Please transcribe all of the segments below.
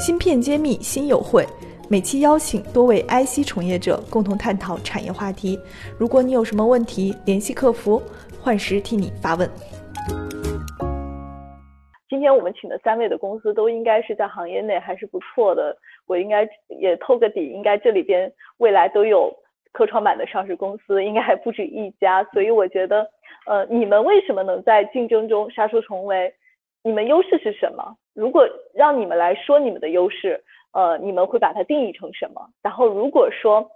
芯片揭秘新友会，每期邀请多位 IC 从业者共同探讨产业话题。如果你有什么问题，联系客服，幻时替你发问。今天我们请的三位的公司都应该是在行业内还是不错的，我应该也透个底，应该这里边未来都有科创板的上市公司，应该还不止一家，所以我觉得，呃，你们为什么能在竞争中杀出重围？你们优势是什么？如果让你们来说你们的优势，呃，你们会把它定义成什么？然后如果说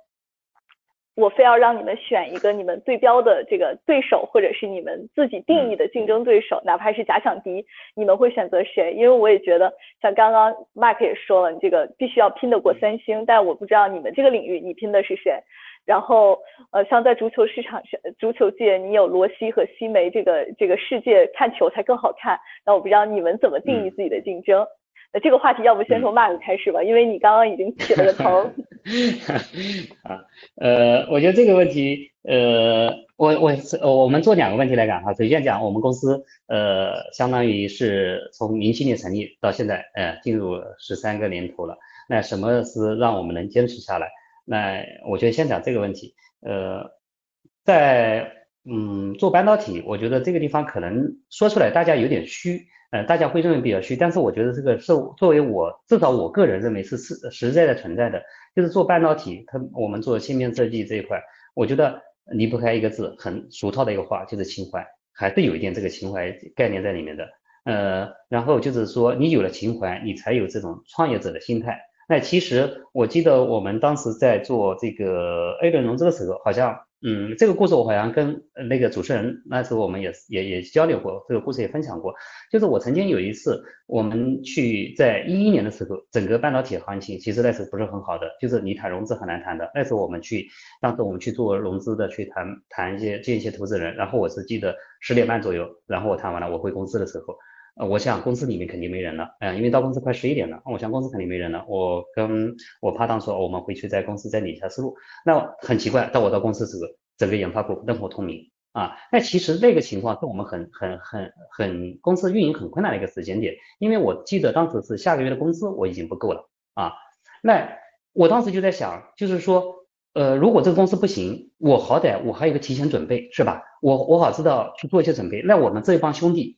我非要让你们选一个你们对标的这个对手，或者是你们自己定义的竞争对手，哪怕是假想敌，你们会选择谁？因为我也觉得，像刚刚 Mark 也说了，你这个必须要拼得过三星，但我不知道你们这个领域你拼的是谁。然后，呃，像在足球市场上，足球界你有罗西和西梅，这个这个世界看球才更好看。那我不知道你们怎么定义自己的竞争？那这个话题要不先从 Mark 开始吧，因为你刚刚已经起了个头。啊，呃，我觉得这个问题，呃，我我我们做两个问题来讲哈。首先讲我们公司，呃，相当于是从零七年成立到现在，呃，进入十三个年头了。那什么是让我们能坚持下来？那我觉得先讲这个问题，呃，在嗯做半导体，我觉得这个地方可能说出来大家有点虚，呃，大家会认为比较虚，但是我觉得这个是作为我至少我个人认为是实实在的存在的，就是做半导体，它我们做芯片设计这一块，我觉得离不开一个字，很俗套的一个话，就是情怀，还是有一点这个情怀概念在里面的，呃，然后就是说你有了情怀，你才有这种创业者的心态。那其实我记得我们当时在做这个 A 轮融资的时候，好像，嗯，这个故事我好像跟那个主持人那时候我们也也也交流过，这个故事也分享过。就是我曾经有一次，我们去在一一年的时候，整个半导体行情其实那时候不是很好的，就是你谈融资很难谈的。那时候我们去，当时我们去做融资的，去谈谈一些见一些投资人，然后我是记得十点半左右，然后我谈完了，我回公司的时候。呃，我想公司里面肯定没人了，嗯，因为到公司快十一点了，我想公司肯定没人了。我跟我拍档说，我们回去在公司再理一下思路。那很奇怪，到我到公司时，整个研发部灯火通明啊。那其实那个情况是我们很很很很公司运营很困难的一个时间点，因为我记得当时是下个月的工资我已经不够了啊。那我当时就在想，就是说，呃，如果这个公司不行，我好歹我还有个提前准备，是吧？我我好知道去做一些准备。那我们这一帮兄弟。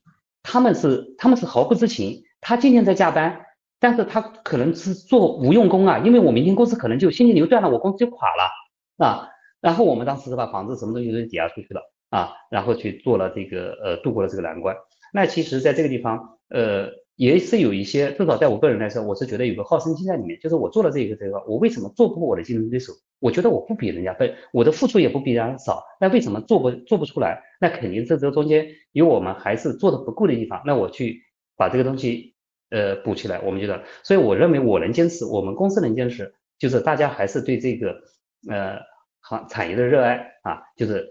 他们是他们是毫不知情，他今天在加班，但是他可能是做无用功啊，因为我明天公司可能就现金流断了，我公司就垮了啊。然后我们当时是把房子什么东西都抵押出去了啊，然后去做了这个呃度过了这个难关。那其实在这个地方呃也是有一些，至少在我个人来说，我是觉得有个好胜心在里面，就是我做了这个这个，我为什么做不过我的竞争对手？我觉得我不比人家笨，我的付出也不比人家少，那为什么做不做不出来？那肯定是这中间有我们还是做的不够的地方。那我去把这个东西呃补起来，我们觉得，所以我认为我能坚持，我们公司能坚持，就是大家还是对这个呃行产业的热爱啊，就是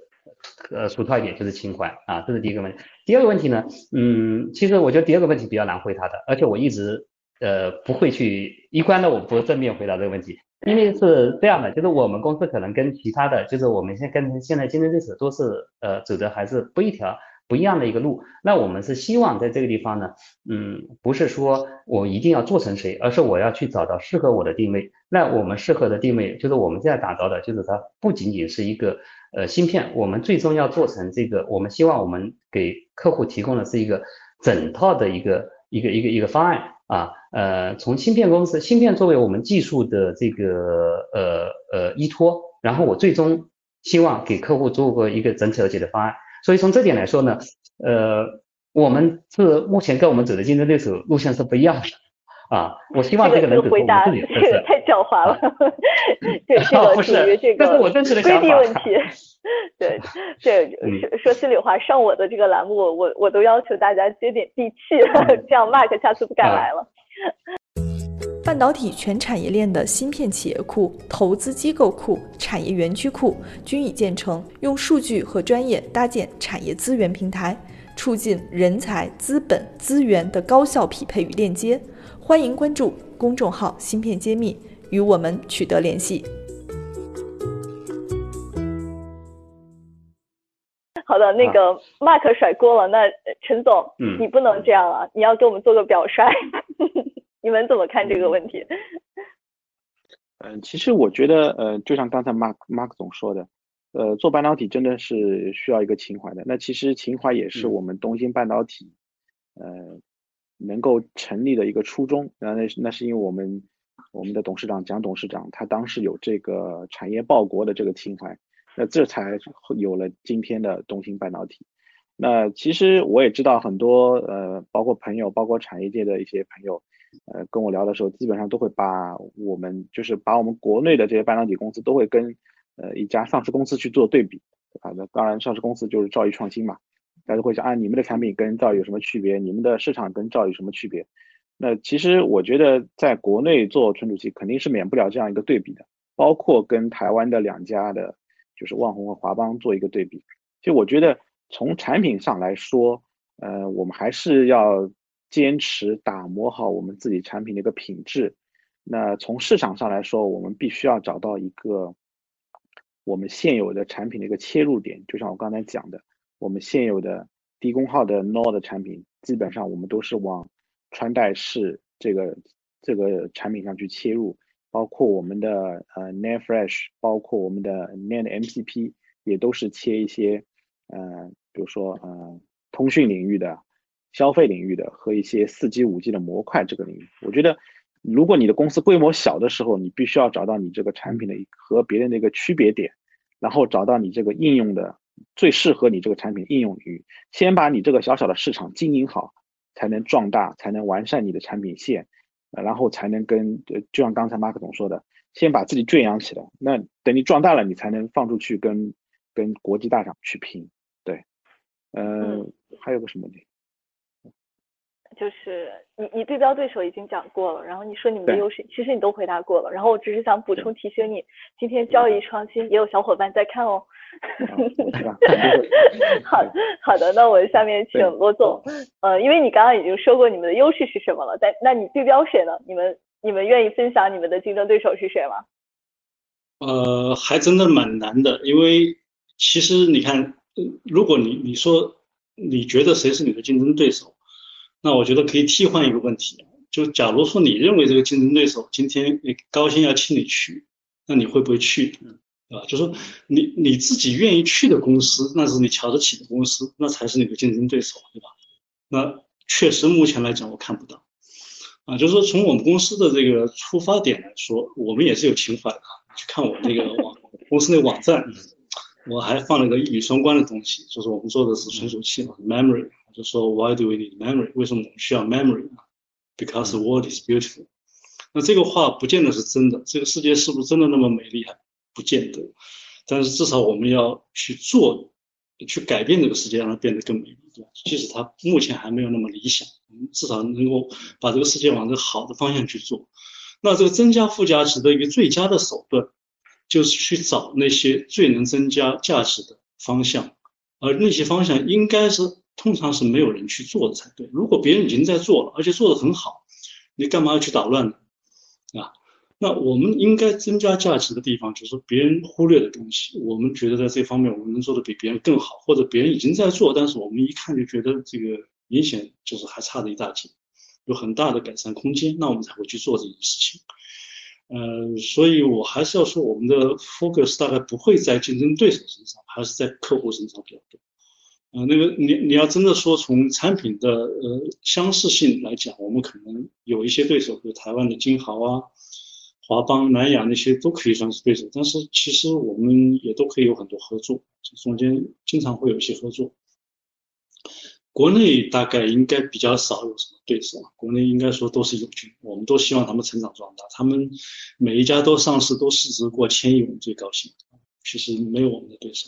呃俗套一点就是情怀啊，这是第一个问题。第二个问题呢，嗯，其实我觉得第二个问题比较难回答的，而且我一直呃不会去一贯的我不正面回答这个问题。因为是这样的，就是我们公司可能跟其他的就是我们现跟现在竞争对手都是呃走的还是不一条不一样的一个路。那我们是希望在这个地方呢，嗯，不是说我一定要做成谁，而是我要去找到适合我的定位。那我们适合的定位就是我们现在打造的，就是它不仅仅是一个呃芯片，我们最终要做成这个，我们希望我们给客户提供的是一个整套的一个一个一个一个方案。啊，呃，从芯片公司，芯片作为我们技术的这个呃呃依托，然后我最终希望给客户做个一个整体而解的方案。所以从这点来说呢，呃，我们是目前跟我们走的竞争对手路线是不一样的。啊，我希望这个能回答，这个太狡猾了。对，这个 属于这个规避问题。对，这说说心里话，上我的这个栏目，我我都要求大家接点地气，这样 Mark 下次不敢来了。半导体全产业链的芯片企业库、投资机构库、产业园区库均已建成，用数据和专业搭建产业资源平台，促进人才、资本、资源的高效匹配与链接。欢迎关注公众号“芯片揭秘”，与我们取得联系。好的，那个 Mark 甩锅了，那陈总，你不能这样啊，你要给我们做个表率。你们怎么看这个问题？嗯，其实我觉得，呃，就像刚才 Mark Mark 总说的，呃，做半导体真的是需要一个情怀的。那其实情怀也是我们东芯半导体，呃，能够成立的一个初衷。那那那是因为我们我们的董事长蒋董事长他当时有这个产业报国的这个情怀，那这才有了今天的东芯半导体。那其实我也知道很多，呃，包括朋友，包括产业界的一些朋友。跟我聊的时候，基本上都会把我们就是把我们国内的这些半导体公司都会跟呃一家上市公司去做对比，啊，那当然上市公司就是兆易创新嘛，大家会想啊，你们的产品跟兆易有什么区别？你们的市场跟兆易有什么区别？那其实我觉得在国内做存储器肯定是免不了这样一个对比的，包括跟台湾的两家的，就是旺宏和华邦做一个对比。其实我觉得从产品上来说，呃，我们还是要。坚持打磨好我们自己产品的一个品质。那从市场上来说，我们必须要找到一个我们现有的产品的一个切入点。就像我刚才讲的，我们现有的低功耗的 NOR 产品，基本上我们都是往穿戴式这个这个产品上去切入，包括我们的呃 NAND Flash，包括我们的 NAND MCP，也都是切一些呃，比如说呃通讯领域的。消费领域的和一些四 G、五 G 的模块这个领域，我觉得，如果你的公司规模小的时候，你必须要找到你这个产品的和别人的一个区别点，然后找到你这个应用的最适合你这个产品应用领域，先把你这个小小的市场经营好，才能壮大，才能完善你的产品线，然后才能跟就像刚才马克总说的，先把自己圈养起来，那等你壮大了，你才能放出去跟跟国际大厂去拼。对，嗯，还有个什么？就是你你对标对手已经讲过了，然后你说你们的优势，其实你都回答过了。然后我只是想补充提醒你，今天交易创新也有小伙伴在看哦。好好的，那我下面请罗总，呃，因为你刚刚已经说过你们的优势是什么了，但那你对标谁呢？你们你们愿意分享你们的竞争对手是谁吗？呃，还真的蛮难的，因为其实你看，如果你你说你觉得谁是你的竞争对手？那我觉得可以替换一个问题，就假如说你认为这个竞争对手今天高薪要请你去，那你会不会去？啊，就说你你自己愿意去的公司，那是你瞧得起的公司，那才是你的竞争对手，对吧？那确实目前来讲我看不到，啊，就是说从我们公司的这个出发点来说，我们也是有情怀的。去看我那个网公司那网站，我还放了个一语双关的东西，就是我们做的是存储器嘛，memory。就说 Why do we need memory？为什么我们需要 memory 呢？Because the world is beautiful。那这个话不见得是真的，这个世界是不是真的那么美丽还不见得。但是至少我们要去做，去改变这个世界，让它变得更美丽，对吧？即使它目前还没有那么理想，我们至少能够把这个世界往这个好的方向去做。那这个增加附加值的一个最佳的手段，就是去找那些最能增加价值的方向，而那些方向应该是。通常是没有人去做的才对。如果别人已经在做了，而且做得很好，你干嘛要去捣乱呢？啊，那我们应该增加价值的地方，就是别人忽略的东西，我们觉得在这方面我们能做的比别人更好，或者别人已经在做，但是我们一看就觉得这个明显就是还差了一大截，有很大的改善空间，那我们才会去做这件事情。呃，所以我还是要说，我们的 focus 大概不会在竞争对手身上，还是在客户身上比较多。啊，那个你你要真的说从产品的呃相似性来讲，我们可能有一些对手，比如台湾的金豪啊、华邦、南亚那些都可以算是对手，但是其实我们也都可以有很多合作，中间经常会有一些合作。国内大概应该比较少有什么对手，国内应该说都是友军，我们都希望他们成长壮大，他们每一家都上市，都市值过千亿，我们最高兴。其实没有我们的对手。